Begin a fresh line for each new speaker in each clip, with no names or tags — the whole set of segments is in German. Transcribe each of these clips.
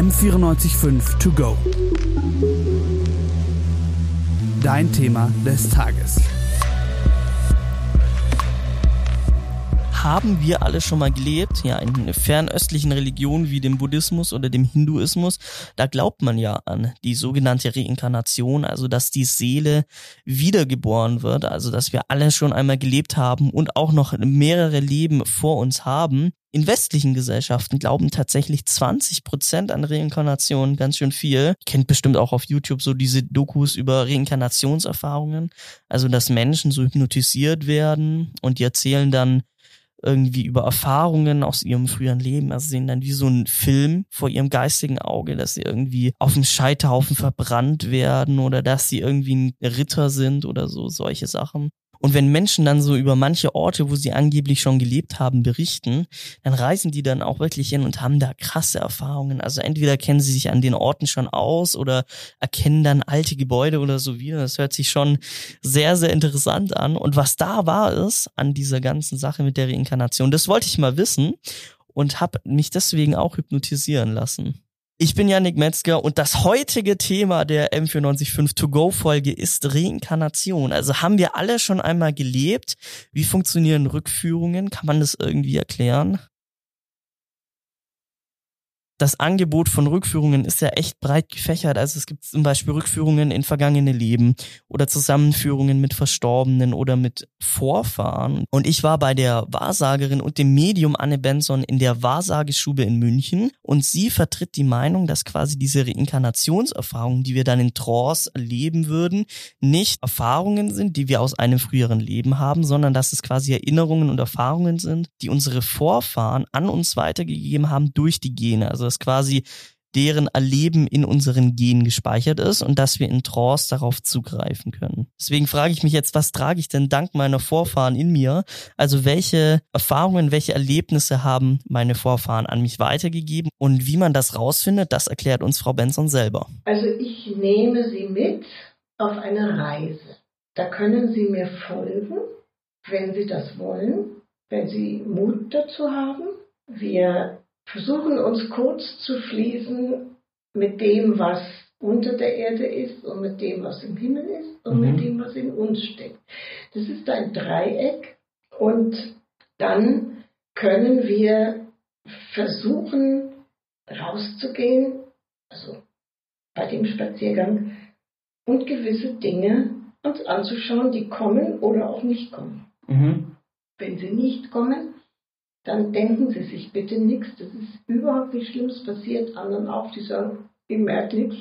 M945 To Go. Dein Thema des Tages.
haben wir alle schon mal gelebt, ja, in fernöstlichen Religionen wie dem Buddhismus oder dem Hinduismus, da glaubt man ja an die sogenannte Reinkarnation, also dass die Seele wiedergeboren wird, also dass wir alle schon einmal gelebt haben und auch noch mehrere Leben vor uns haben. In westlichen Gesellschaften glauben tatsächlich 20 Prozent an Reinkarnation, ganz schön viel. Kennt bestimmt auch auf YouTube so diese Dokus über Reinkarnationserfahrungen. Also, dass Menschen so hypnotisiert werden und die erzählen dann irgendwie über Erfahrungen aus ihrem früheren Leben. Also sehen dann wie so ein Film vor ihrem geistigen Auge, dass sie irgendwie auf dem Scheiterhaufen verbrannt werden oder dass sie irgendwie ein Ritter sind oder so, solche Sachen. Und wenn Menschen dann so über manche Orte, wo sie angeblich schon gelebt haben, berichten, dann reisen die dann auch wirklich hin und haben da krasse Erfahrungen. Also entweder kennen sie sich an den Orten schon aus oder erkennen dann alte Gebäude oder so wieder. Das hört sich schon sehr, sehr interessant an. Und was da war ist an dieser ganzen Sache mit der Reinkarnation, das wollte ich mal wissen und habe mich deswegen auch hypnotisieren lassen. Ich bin Yannick Metzger und das heutige Thema der M945 To-Go Folge ist Reinkarnation. Also haben wir alle schon einmal gelebt? Wie funktionieren Rückführungen? Kann man das irgendwie erklären? Das Angebot von Rückführungen ist ja echt breit gefächert. Also es gibt zum Beispiel Rückführungen in vergangene Leben oder Zusammenführungen mit Verstorbenen oder mit Vorfahren. Und ich war bei der Wahrsagerin und dem Medium Anne Benson in der Wahrsageschube in München und sie vertritt die Meinung, dass quasi diese Reinkarnationserfahrungen, die wir dann in Trance erleben würden, nicht Erfahrungen sind, die wir aus einem früheren Leben haben, sondern dass es quasi Erinnerungen und Erfahrungen sind, die unsere Vorfahren an uns weitergegeben haben durch die Gene. Also dass quasi deren Erleben in unseren Genen gespeichert ist und dass wir in Trance darauf zugreifen können. Deswegen frage ich mich jetzt, was trage ich denn dank meiner Vorfahren in mir? Also welche Erfahrungen, welche Erlebnisse haben meine Vorfahren an mich weitergegeben und wie man das rausfindet, das erklärt uns Frau Benson selber.
Also ich nehme Sie mit auf eine Reise. Da können Sie mir folgen, wenn Sie das wollen, wenn Sie Mut dazu haben. Wir versuchen uns kurz zu fließen mit dem, was unter der Erde ist und mit dem, was im Himmel ist und mhm. mit dem, was in uns steckt. Das ist ein Dreieck und dann können wir versuchen rauszugehen, also bei dem Spaziergang und gewisse Dinge uns anzuschauen, die kommen oder auch nicht kommen. Mhm. Wenn sie nicht kommen, dann denken Sie sich bitte nichts. Das ist überhaupt nichts Schlimmes passiert. Anderen auch, die sagen, ich merke nichts.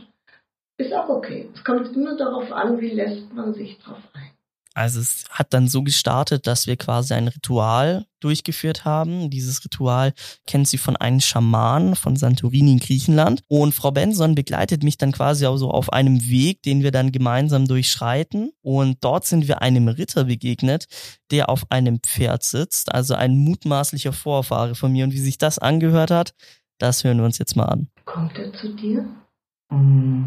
Ist auch okay. Es kommt immer darauf an, wie lässt man sich drauf ein.
Also es hat dann so gestartet, dass wir quasi ein Ritual durchgeführt haben. Dieses Ritual kennt sie von einem Schaman von Santorini in Griechenland. Und Frau Benson begleitet mich dann quasi auch so auf einem Weg, den wir dann gemeinsam durchschreiten. Und dort sind wir einem Ritter begegnet, der auf einem Pferd sitzt, also ein mutmaßlicher Vorfahre von mir. Und wie sich das angehört hat, das hören wir uns jetzt mal an.
Kommt er zu dir?
Mm,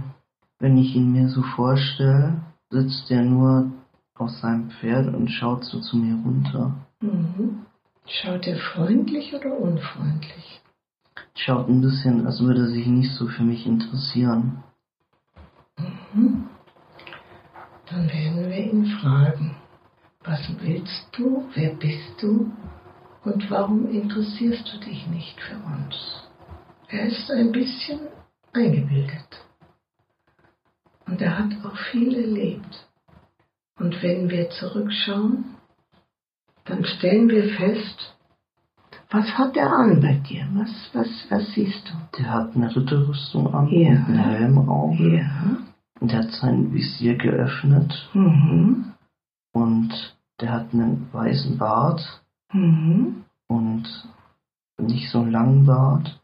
wenn ich ihn mir so vorstelle, sitzt er nur auf seinem Pferd und schaut so zu mir runter.
Mhm. Schaut er freundlich oder unfreundlich?
Schaut ein bisschen, als würde er sich nicht so für mich interessieren.
Mhm. Dann werden wir ihn fragen, was willst du, wer bist du und warum interessierst du dich nicht für uns? Er ist ein bisschen eingebildet. Und er hat auch viel erlebt. Und wenn wir zurückschauen, dann stellen wir fest, was hat er an bei dir? Was, was, was siehst du?
Der hat eine Ritterrüstung an,
ja.
einen Helm auf.
Ja.
Und er hat sein Visier geöffnet.
Mhm.
Und der hat einen weißen Bart.
Mhm.
Und nicht so einen langen Bart.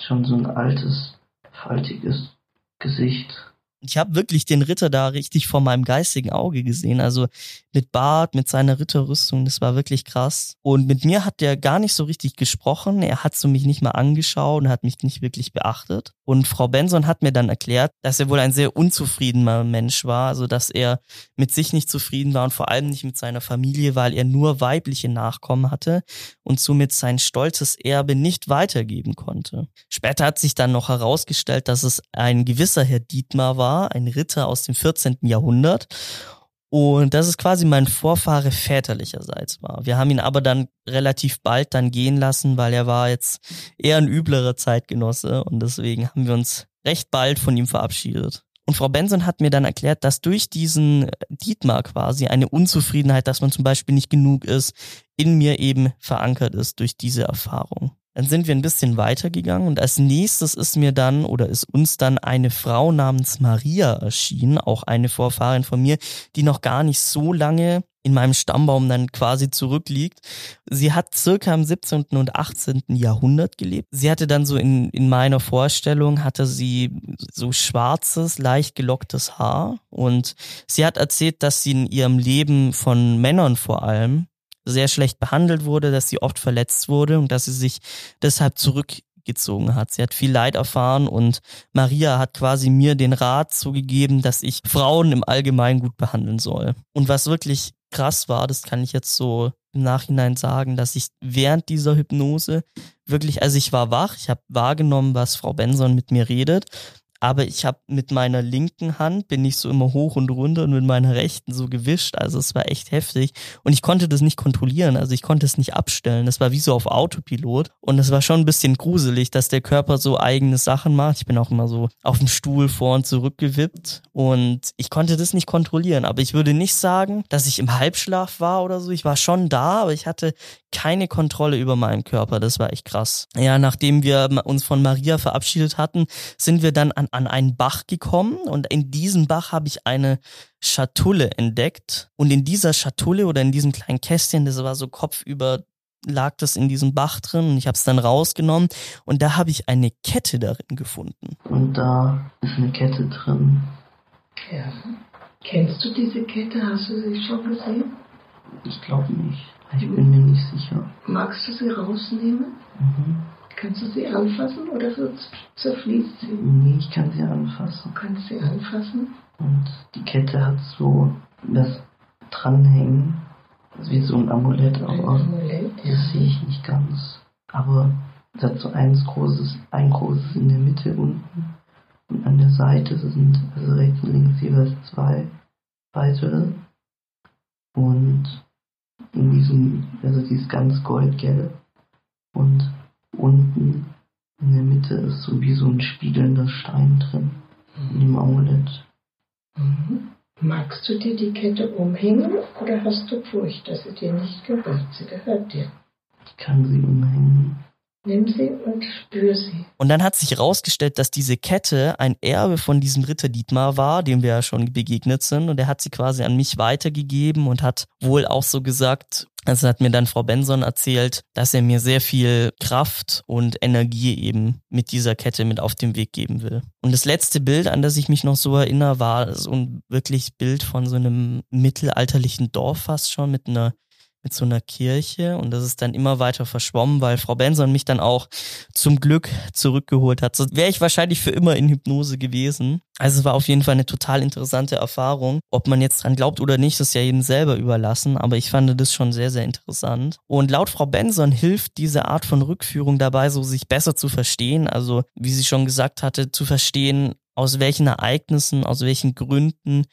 Schon so ein altes, faltiges Gesicht.
Ich habe wirklich den Ritter da richtig vor meinem geistigen Auge gesehen. Also mit Bart, mit seiner Ritterrüstung, das war wirklich krass. Und mit mir hat der gar nicht so richtig gesprochen. Er hat so mich nicht mal angeschaut und hat mich nicht wirklich beachtet. Und Frau Benson hat mir dann erklärt, dass er wohl ein sehr unzufriedener Mensch war, also dass er mit sich nicht zufrieden war und vor allem nicht mit seiner Familie, weil er nur weibliche Nachkommen hatte und somit sein stolzes Erbe nicht weitergeben konnte. Später hat sich dann noch herausgestellt, dass es ein gewisser Herr Dietmar war, ein Ritter aus dem 14. Jahrhundert und das ist quasi mein Vorfahre väterlicherseits war. Wir haben ihn aber dann relativ bald dann gehen lassen, weil er war jetzt eher ein üblerer Zeitgenosse und deswegen haben wir uns recht bald von ihm verabschiedet. Und Frau Benson hat mir dann erklärt, dass durch diesen Dietmar quasi eine Unzufriedenheit, dass man zum Beispiel nicht genug ist, in mir eben verankert ist durch diese Erfahrung. Dann sind wir ein bisschen weitergegangen und als nächstes ist mir dann oder ist uns dann eine Frau namens Maria erschienen, auch eine Vorfahrin von mir, die noch gar nicht so lange in meinem Stammbaum dann quasi zurückliegt. Sie hat circa im 17. und 18. Jahrhundert gelebt. Sie hatte dann so in, in meiner Vorstellung, hatte sie so schwarzes, leicht gelocktes Haar und sie hat erzählt, dass sie in ihrem Leben von Männern vor allem sehr schlecht behandelt wurde, dass sie oft verletzt wurde und dass sie sich deshalb zurückgezogen hat. Sie hat viel Leid erfahren und Maria hat quasi mir den Rat zugegeben, dass ich Frauen im Allgemeinen gut behandeln soll. Und was wirklich krass war, das kann ich jetzt so im Nachhinein sagen, dass ich während dieser Hypnose wirklich, also ich war wach, ich habe wahrgenommen, was Frau Benson mit mir redet aber ich habe mit meiner linken Hand bin ich so immer hoch und runter und mit meiner rechten so gewischt. Also es war echt heftig und ich konnte das nicht kontrollieren. Also ich konnte es nicht abstellen. Das war wie so auf Autopilot und es war schon ein bisschen gruselig, dass der Körper so eigene Sachen macht. Ich bin auch immer so auf dem Stuhl vor und zurück gewippt und ich konnte das nicht kontrollieren. Aber ich würde nicht sagen, dass ich im Halbschlaf war oder so. Ich war schon da, aber ich hatte keine Kontrolle über meinen Körper. Das war echt krass. Ja, nachdem wir uns von Maria verabschiedet hatten, sind wir dann an an einen Bach gekommen und in diesem Bach habe ich eine Schatulle entdeckt und in dieser Schatulle oder in diesem kleinen Kästchen, das war so kopfüber lag das in diesem Bach drin und ich habe es dann rausgenommen und da habe ich eine Kette darin gefunden.
Und da ist eine Kette drin.
Ja. Kennst du diese Kette? Hast du sie schon gesehen?
Ich glaube nicht. Ich bin mir nicht sicher.
Magst du sie rausnehmen?
Mhm.
Kannst du sie anfassen oder zerfließt sie?
Nee, ich kann sie anfassen.
Du kannst sie anfassen?
Und die Kette hat so das Dranhängen, das ist wie so ein Amulett, aber
Amulett, ja.
das sehe ich nicht ganz. Aber es hat so eins großes, ein großes in der Mitte unten und an der Seite sind also rechts und links jeweils zwei weitere. Und in diesem, also die ist ganz goldgelb und unten in der Mitte ist so wie so ein spiegelnder Stein drin. In dem Amulett.
Mhm. Magst du dir die Kette umhängen oder hast du Furcht, dass sie dir nicht gehört? Sie gehört dir.
Ich kann sie umhängen.
Nimm sie und spür sie.
Und dann hat sich herausgestellt, dass diese Kette ein Erbe von diesem Ritter Dietmar war, dem wir ja schon begegnet sind. Und er hat sie quasi an mich weitergegeben und hat wohl auch so gesagt, also hat mir dann Frau Benson erzählt, dass er mir sehr viel Kraft und Energie eben mit dieser Kette mit auf den Weg geben will. Und das letzte Bild, an das ich mich noch so erinnere, war so ein wirklich Bild von so einem mittelalterlichen Dorf fast schon mit einer mit so einer Kirche und das ist dann immer weiter verschwommen, weil Frau Benson mich dann auch zum Glück zurückgeholt hat. So wäre ich wahrscheinlich für immer in Hypnose gewesen. Also es war auf jeden Fall eine total interessante Erfahrung. Ob man jetzt dran glaubt oder nicht, ist ja jedem selber überlassen, aber ich fand das schon sehr, sehr interessant. Und laut Frau Benson hilft diese Art von Rückführung dabei, so sich besser zu verstehen. Also, wie sie schon gesagt hatte, zu verstehen, aus welchen Ereignissen, aus welchen Gründen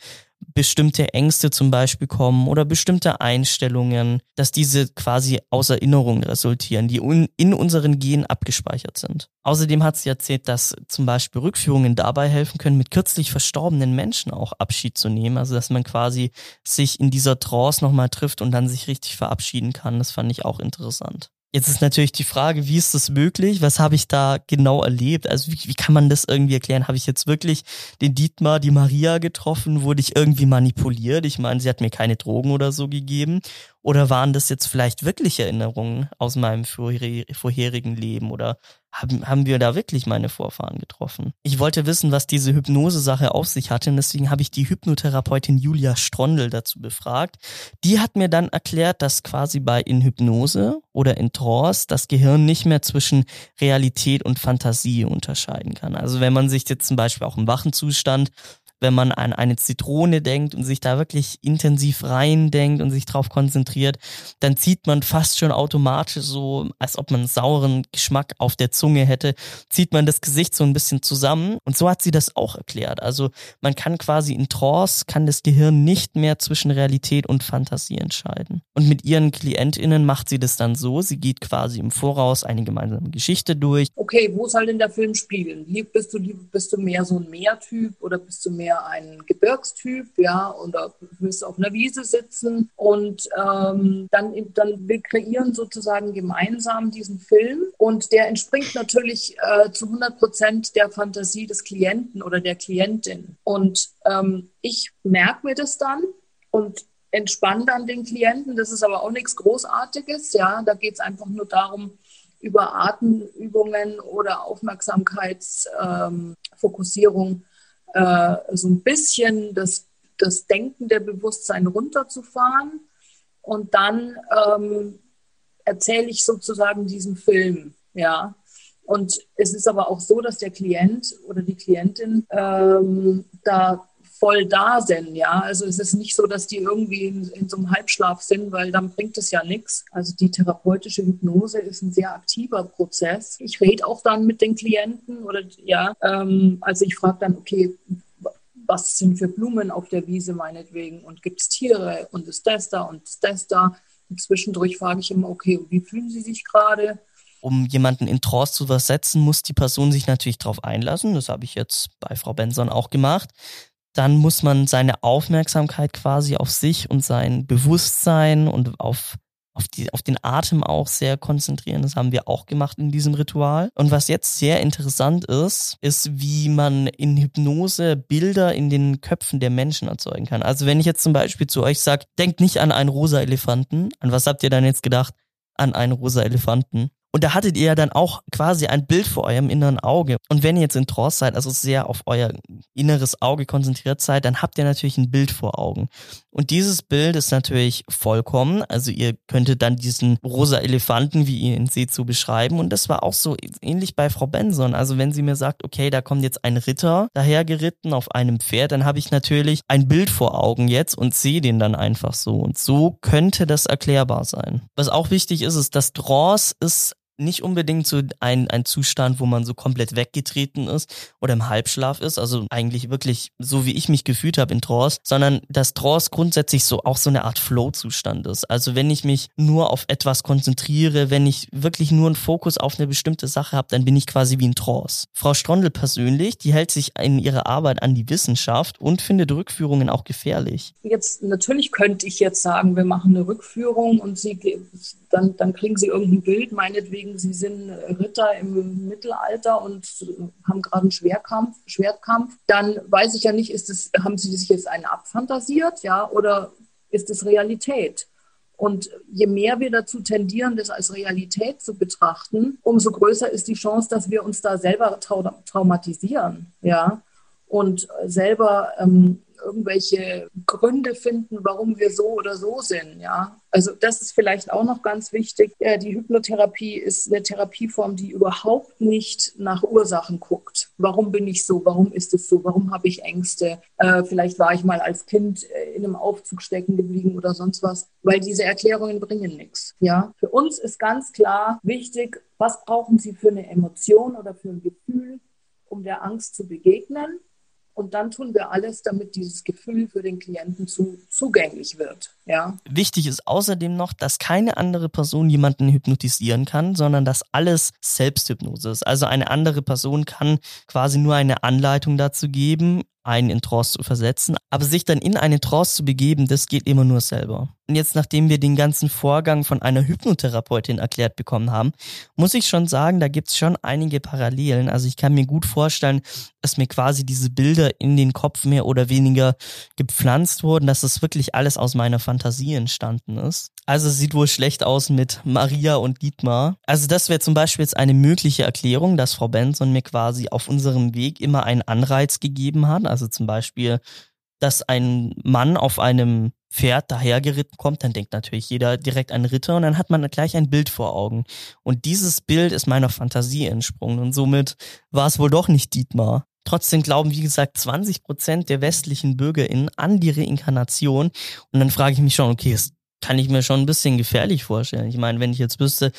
bestimmte Ängste zum Beispiel kommen oder bestimmte Einstellungen, dass diese quasi aus Erinnerungen resultieren, die in unseren Genen abgespeichert sind. Außerdem hat sie erzählt, dass zum Beispiel Rückführungen dabei helfen können, mit kürzlich verstorbenen Menschen auch Abschied zu nehmen. Also dass man quasi sich in dieser Trance nochmal trifft und dann sich richtig verabschieden kann. Das fand ich auch interessant. Jetzt ist natürlich die Frage, wie ist das möglich? Was habe ich da genau erlebt? Also wie, wie kann man das irgendwie erklären? Habe ich jetzt wirklich den Dietmar, die Maria getroffen? Wurde ich irgendwie manipuliert? Ich meine, sie hat mir keine Drogen oder so gegeben. Oder waren das jetzt vielleicht wirklich Erinnerungen aus meinem vorherigen Leben? Oder haben, haben wir da wirklich meine Vorfahren getroffen? Ich wollte wissen, was diese Hypnose-Sache auf sich hatte und deswegen habe ich die Hypnotherapeutin Julia Strondel dazu befragt. Die hat mir dann erklärt, dass quasi bei in Hypnose oder in Trance das Gehirn nicht mehr zwischen Realität und Fantasie unterscheiden kann. Also wenn man sich jetzt zum Beispiel auch im wachen Zustand wenn man an eine Zitrone denkt und sich da wirklich intensiv reindenkt und sich drauf konzentriert, dann zieht man fast schon automatisch so, als ob man einen sauren Geschmack auf der Zunge hätte, zieht man das Gesicht so ein bisschen zusammen. Und so hat sie das auch erklärt. Also man kann quasi in Trance, kann das Gehirn nicht mehr zwischen Realität und Fantasie entscheiden. Und mit ihren KlientInnen macht sie das dann so, sie geht quasi im Voraus eine gemeinsame Geschichte durch.
Okay, wo soll denn der Film spielen? Bist du, bist du mehr so ein Meertyp oder bist du mehr mehr ein Gebirgstyp, ja, oder willst auf einer Wiese sitzen und ähm, dann, dann wir kreieren sozusagen gemeinsam diesen Film und der entspringt natürlich äh, zu 100 Prozent der Fantasie des Klienten oder der Klientin. Und ähm, ich merke mir das dann und entspanne dann den Klienten. Das ist aber auch nichts Großartiges, ja, da geht es einfach nur darum, über Atemübungen oder Aufmerksamkeitsfokussierung ähm, äh, so ein bisschen das, das Denken der Bewusstsein runterzufahren. Und dann ähm, erzähle ich sozusagen diesen Film, ja. Und es ist aber auch so, dass der Klient oder die Klientin ähm, da voll da sind, ja. Also es ist nicht so, dass die irgendwie in, in so einem Halbschlaf sind, weil dann bringt es ja nichts. Also die therapeutische Hypnose ist ein sehr aktiver Prozess. Ich rede auch dann mit den Klienten oder ja, ähm, also ich frage dann, okay, was sind für Blumen auf der Wiese meinetwegen und gibt es Tiere und ist das da und ist das da. Und zwischendurch frage ich immer, okay, wie fühlen Sie sich gerade?
um jemanden in Trance zu versetzen, muss die Person sich natürlich darauf einlassen. Das habe ich jetzt bei Frau Benson auch gemacht dann muss man seine Aufmerksamkeit quasi auf sich und sein Bewusstsein und auf auf, die, auf den Atem auch sehr konzentrieren. Das haben wir auch gemacht in diesem Ritual. Und was jetzt sehr interessant ist, ist, wie man in Hypnose Bilder in den Köpfen der Menschen erzeugen kann. Also wenn ich jetzt zum Beispiel zu euch sage, denkt nicht an einen rosa Elefanten, an was habt ihr dann jetzt gedacht? An einen rosa Elefanten. Und da hattet ihr ja dann auch quasi ein Bild vor eurem inneren Auge. Und wenn ihr jetzt in Trance seid, also sehr auf euer inneres Auge konzentriert seid, dann habt ihr natürlich ein Bild vor Augen. Und dieses Bild ist natürlich vollkommen. Also ihr könntet dann diesen rosa Elefanten, wie ihr ihn seht, so beschreiben. Und das war auch so ähnlich bei Frau Benson. Also wenn sie mir sagt, okay, da kommt jetzt ein Ritter dahergeritten auf einem Pferd, dann habe ich natürlich ein Bild vor Augen jetzt und sehe den dann einfach so. Und so könnte das erklärbar sein. Was auch wichtig ist, ist, dass Trance ist nicht unbedingt so ein, ein Zustand, wo man so komplett weggetreten ist oder im Halbschlaf ist, also eigentlich wirklich so wie ich mich gefühlt habe in Trance, sondern dass Trance grundsätzlich so auch so eine Art Flow-Zustand ist. Also wenn ich mich nur auf etwas konzentriere, wenn ich wirklich nur einen Fokus auf eine bestimmte Sache habe, dann bin ich quasi wie in Trance. Frau Strondel persönlich, die hält sich in ihrer Arbeit an die Wissenschaft und findet Rückführungen auch gefährlich.
Jetzt natürlich könnte ich jetzt sagen, wir machen eine Rückführung und sie dann, dann kriegen sie irgendein Bild, meinetwegen, sie sind Ritter im Mittelalter und haben gerade einen Schwerkampf, Schwertkampf, dann weiß ich ja nicht, ist es, haben sie sich jetzt einen abfantasiert, ja, oder ist es Realität? Und je mehr wir dazu tendieren, das als Realität zu betrachten, umso größer ist die Chance, dass wir uns da selber traumatisieren, ja, und selber ähm, irgendwelche Gründe finden, warum wir so oder so sind. Ja, also das ist vielleicht auch noch ganz wichtig. Die Hypnotherapie ist eine Therapieform, die überhaupt nicht nach Ursachen guckt. Warum bin ich so? Warum ist es so? Warum habe ich Ängste? Äh, vielleicht war ich mal als Kind äh, in einem Aufzug stecken geblieben oder sonst was, weil diese Erklärungen bringen nichts. Ja, für uns ist ganz klar wichtig, was brauchen Sie für eine Emotion oder für ein Gefühl, um der Angst zu begegnen? Und dann tun wir alles, damit dieses Gefühl für den Klienten zu, zugänglich wird. Ja.
Wichtig ist außerdem noch, dass keine andere Person jemanden hypnotisieren kann, sondern dass alles Selbsthypnose ist. Also eine andere Person kann quasi nur eine Anleitung dazu geben, einen in Trance zu versetzen, aber sich dann in eine Trance zu begeben, das geht immer nur selber. Und jetzt, nachdem wir den ganzen Vorgang von einer Hypnotherapeutin erklärt bekommen haben, muss ich schon sagen, da gibt's schon einige Parallelen. Also ich kann mir gut vorstellen, dass mir quasi diese Bilder in den Kopf mehr oder weniger gepflanzt wurden, dass das wirklich alles aus meiner Fantasie entstanden ist. Also es sieht wohl schlecht aus mit Maria und Dietmar. Also das wäre zum Beispiel jetzt eine mögliche Erklärung, dass Frau Benson mir quasi auf unserem Weg immer einen Anreiz gegeben hat. Also zum Beispiel, dass ein Mann auf einem Pferd dahergeritten kommt, dann denkt natürlich jeder direkt an Ritter und dann hat man gleich ein Bild vor Augen. Und dieses Bild ist meiner Fantasie entsprungen und somit war es wohl doch nicht Dietmar. Trotzdem glauben, wie gesagt, 20 Prozent der westlichen BürgerInnen an die Reinkarnation. Und dann frage ich mich schon, okay, es kann ich mir schon ein bisschen gefährlich vorstellen. Ich meine, wenn ich jetzt wüsste,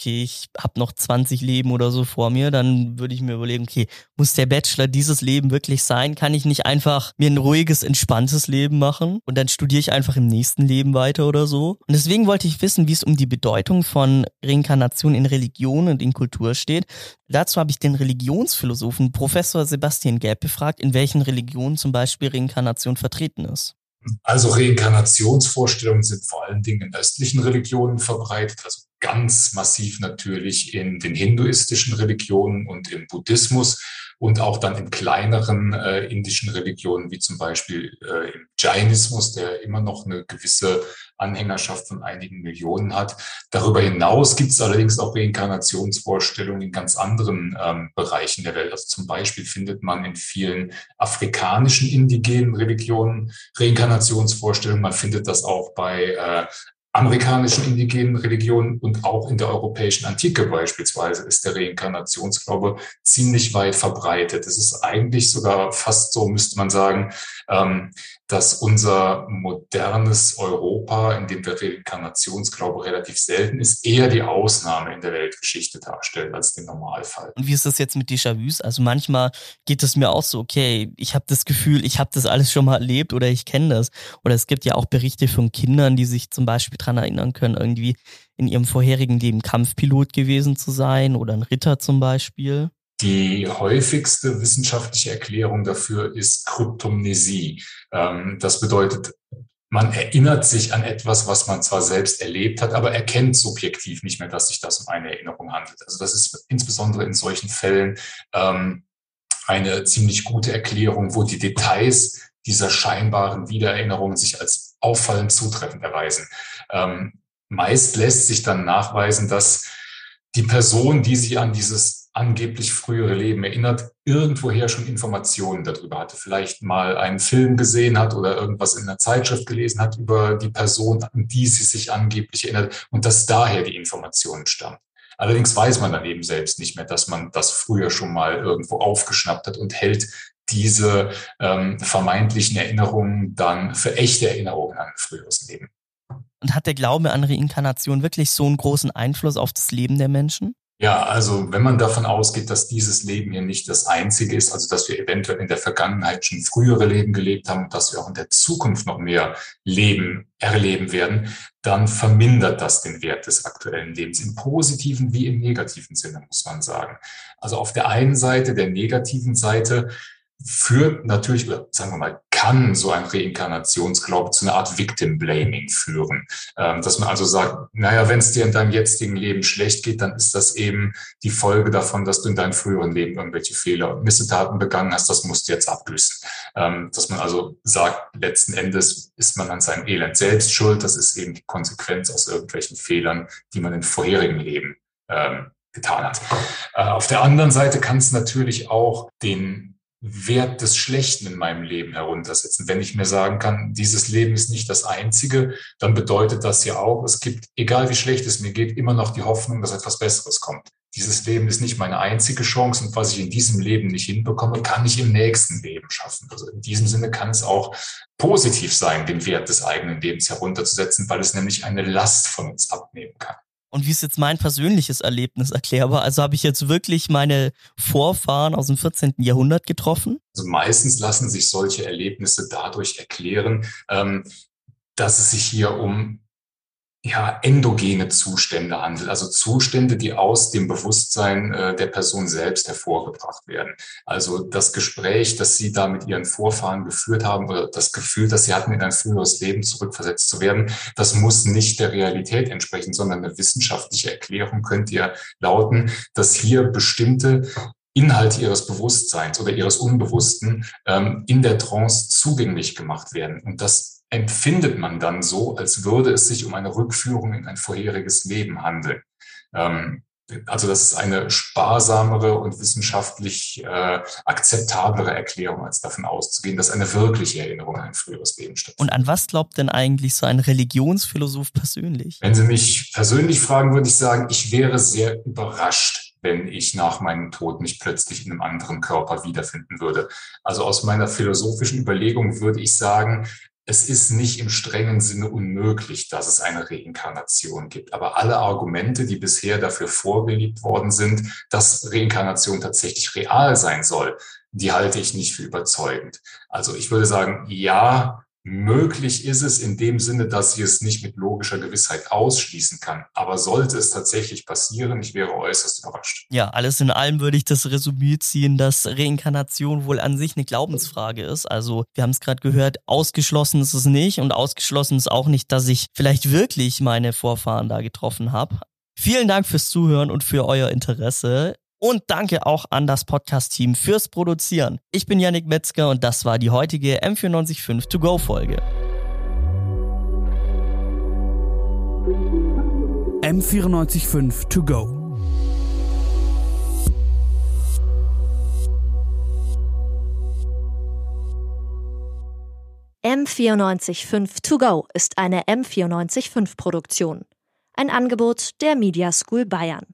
okay, ich habe noch 20 Leben oder so vor mir, dann würde ich mir überlegen, okay, muss der Bachelor dieses Leben wirklich sein? Kann ich nicht einfach mir ein ruhiges, entspanntes Leben machen und dann studiere ich einfach im nächsten Leben weiter oder so? Und deswegen wollte ich wissen, wie es um die Bedeutung von Reinkarnation in Religion und in Kultur steht. Dazu habe ich den Religionsphilosophen Professor Sebastian Gelb befragt, in welchen Religionen zum Beispiel Reinkarnation vertreten ist.
Also Reinkarnationsvorstellungen sind vor allen Dingen in östlichen Religionen verbreitet, also ganz massiv natürlich in den hinduistischen Religionen und im Buddhismus und auch dann in kleineren äh, indischen Religionen, wie zum Beispiel äh, im Jainismus, der immer noch eine gewisse Anhängerschaft von einigen Millionen hat. Darüber hinaus gibt es allerdings auch Reinkarnationsvorstellungen in ganz anderen ähm, Bereichen der Welt. Also zum Beispiel findet man in vielen afrikanischen indigenen Religionen Reinkarnationsvorstellungen. Man findet das auch bei äh, amerikanischen indigenen Religionen und auch in der europäischen Antike beispielsweise ist der Reinkarnationsglaube ziemlich weit verbreitet. Es ist eigentlich sogar fast so, müsste man sagen, ähm, dass unser modernes Europa, in dem der Reinkarnationsglaube relativ selten ist, eher die Ausnahme in der Weltgeschichte darstellt als den Normalfall.
Und wie ist das jetzt mit Déjà-vus? Also manchmal geht es mir auch so, okay, ich habe das Gefühl, ich habe das alles schon mal erlebt oder ich kenne das. Oder es gibt ja auch Berichte von Kindern, die sich zum Beispiel dran erinnern können, irgendwie in ihrem vorherigen Leben Kampfpilot gewesen zu sein oder ein Ritter zum Beispiel.
Die häufigste wissenschaftliche Erklärung dafür ist Kryptomnesie. Ähm, das bedeutet, man erinnert sich an etwas, was man zwar selbst erlebt hat, aber erkennt subjektiv nicht mehr, dass sich das um eine Erinnerung handelt. Also das ist insbesondere in solchen Fällen ähm, eine ziemlich gute Erklärung, wo die Details dieser scheinbaren Wiedererinnerungen sich als auffallend zutreffend erweisen. Ähm, meist lässt sich dann nachweisen, dass die Person, die sich an dieses angeblich frühere Leben erinnert, irgendwoher schon Informationen darüber hatte, vielleicht mal einen Film gesehen hat oder irgendwas in einer Zeitschrift gelesen hat über die Person, an die sie sich angeblich erinnert und dass daher die Informationen stammen. Allerdings weiß man dann eben selbst nicht mehr, dass man das früher schon mal irgendwo aufgeschnappt hat und hält diese ähm, vermeintlichen Erinnerungen dann für echte Erinnerungen an ein früheres Leben.
Und hat der Glaube an Reinkarnation wirklich so einen großen Einfluss auf das Leben der Menschen?
Ja, also wenn man davon ausgeht, dass dieses Leben hier nicht das einzige ist, also dass wir eventuell in der Vergangenheit schon frühere Leben gelebt haben und dass wir auch in der Zukunft noch mehr Leben erleben werden, dann vermindert das den Wert des aktuellen Lebens im positiven wie im negativen Sinne, muss man sagen. Also auf der einen Seite, der negativen Seite, führt natürlich, sagen wir mal, kann so ein Reinkarnationsglaube zu einer Art Victim Blaming führen. Ähm, dass man also sagt, naja, wenn es dir in deinem jetzigen Leben schlecht geht, dann ist das eben die Folge davon, dass du in deinem früheren Leben irgendwelche Fehler und Missetaten begangen hast, das musst du jetzt abbüßen. Ähm, dass man also sagt, letzten Endes ist man an seinem Elend selbst schuld, das ist eben die Konsequenz aus irgendwelchen Fehlern, die man im vorherigen Leben ähm, getan hat. Äh, auf der anderen Seite kann es natürlich auch den Wert des Schlechten in meinem Leben heruntersetzen. Wenn ich mir sagen kann, dieses Leben ist nicht das einzige, dann bedeutet das ja auch, es gibt, egal wie schlecht es mir geht, immer noch die Hoffnung, dass etwas Besseres kommt. Dieses Leben ist nicht meine einzige Chance und was ich in diesem Leben nicht hinbekomme, kann ich im nächsten Leben schaffen. Also in diesem Sinne kann es auch positiv sein, den Wert des eigenen Lebens herunterzusetzen, weil es nämlich eine Last von uns abnehmen kann.
Und wie ist jetzt mein persönliches Erlebnis erklärbar? Also habe ich jetzt wirklich meine Vorfahren aus dem 14. Jahrhundert getroffen?
Also meistens lassen sich solche Erlebnisse dadurch erklären, ähm, dass es sich hier um ja, endogene Zustände handelt, also Zustände, die aus dem Bewusstsein äh, der Person selbst hervorgebracht werden. Also das Gespräch, das Sie da mit Ihren Vorfahren geführt haben oder das Gefühl, das Sie hatten, in ein früheres Leben zurückversetzt zu werden, das muss nicht der Realität entsprechen, sondern eine wissenschaftliche Erklärung könnte ja lauten, dass hier bestimmte Inhalte ihres Bewusstseins oder ihres Unbewussten ähm, in der Trance zugänglich gemacht werden. Und das empfindet man dann so, als würde es sich um eine Rückführung in ein vorheriges Leben handeln. Ähm, also das ist eine sparsamere und wissenschaftlich äh, akzeptablere Erklärung, als davon auszugehen, dass eine wirkliche Erinnerung an ein früheres Leben stattfindet.
Und an was glaubt denn eigentlich so ein Religionsphilosoph persönlich?
Wenn Sie mich persönlich fragen, würde ich sagen, ich wäre sehr überrascht, wenn ich nach meinem Tod mich plötzlich in einem anderen Körper wiederfinden würde. Also aus meiner philosophischen Überlegung würde ich sagen, es ist nicht im strengen Sinne unmöglich, dass es eine Reinkarnation gibt. Aber alle Argumente, die bisher dafür vorgelegt worden sind, dass Reinkarnation tatsächlich real sein soll, die halte ich nicht für überzeugend. Also ich würde sagen, ja, Möglich ist es in dem Sinne, dass sie es nicht mit logischer Gewissheit ausschließen kann. Aber sollte es tatsächlich passieren, ich wäre äußerst überrascht.
Ja, alles in allem würde ich das Resümee ziehen, dass Reinkarnation wohl an sich eine Glaubensfrage ist. Also wir haben es gerade gehört, ausgeschlossen ist es nicht und ausgeschlossen ist auch nicht, dass ich vielleicht wirklich meine Vorfahren da getroffen habe. Vielen Dank fürs Zuhören und für euer Interesse. Und danke auch an das Podcast-Team fürs Produzieren. Ich bin Yannick Metzger und das war die heutige M945 To Go Folge.
M945 To Go.
M945 To Go ist eine M945 Produktion. Ein Angebot der Media School Bayern.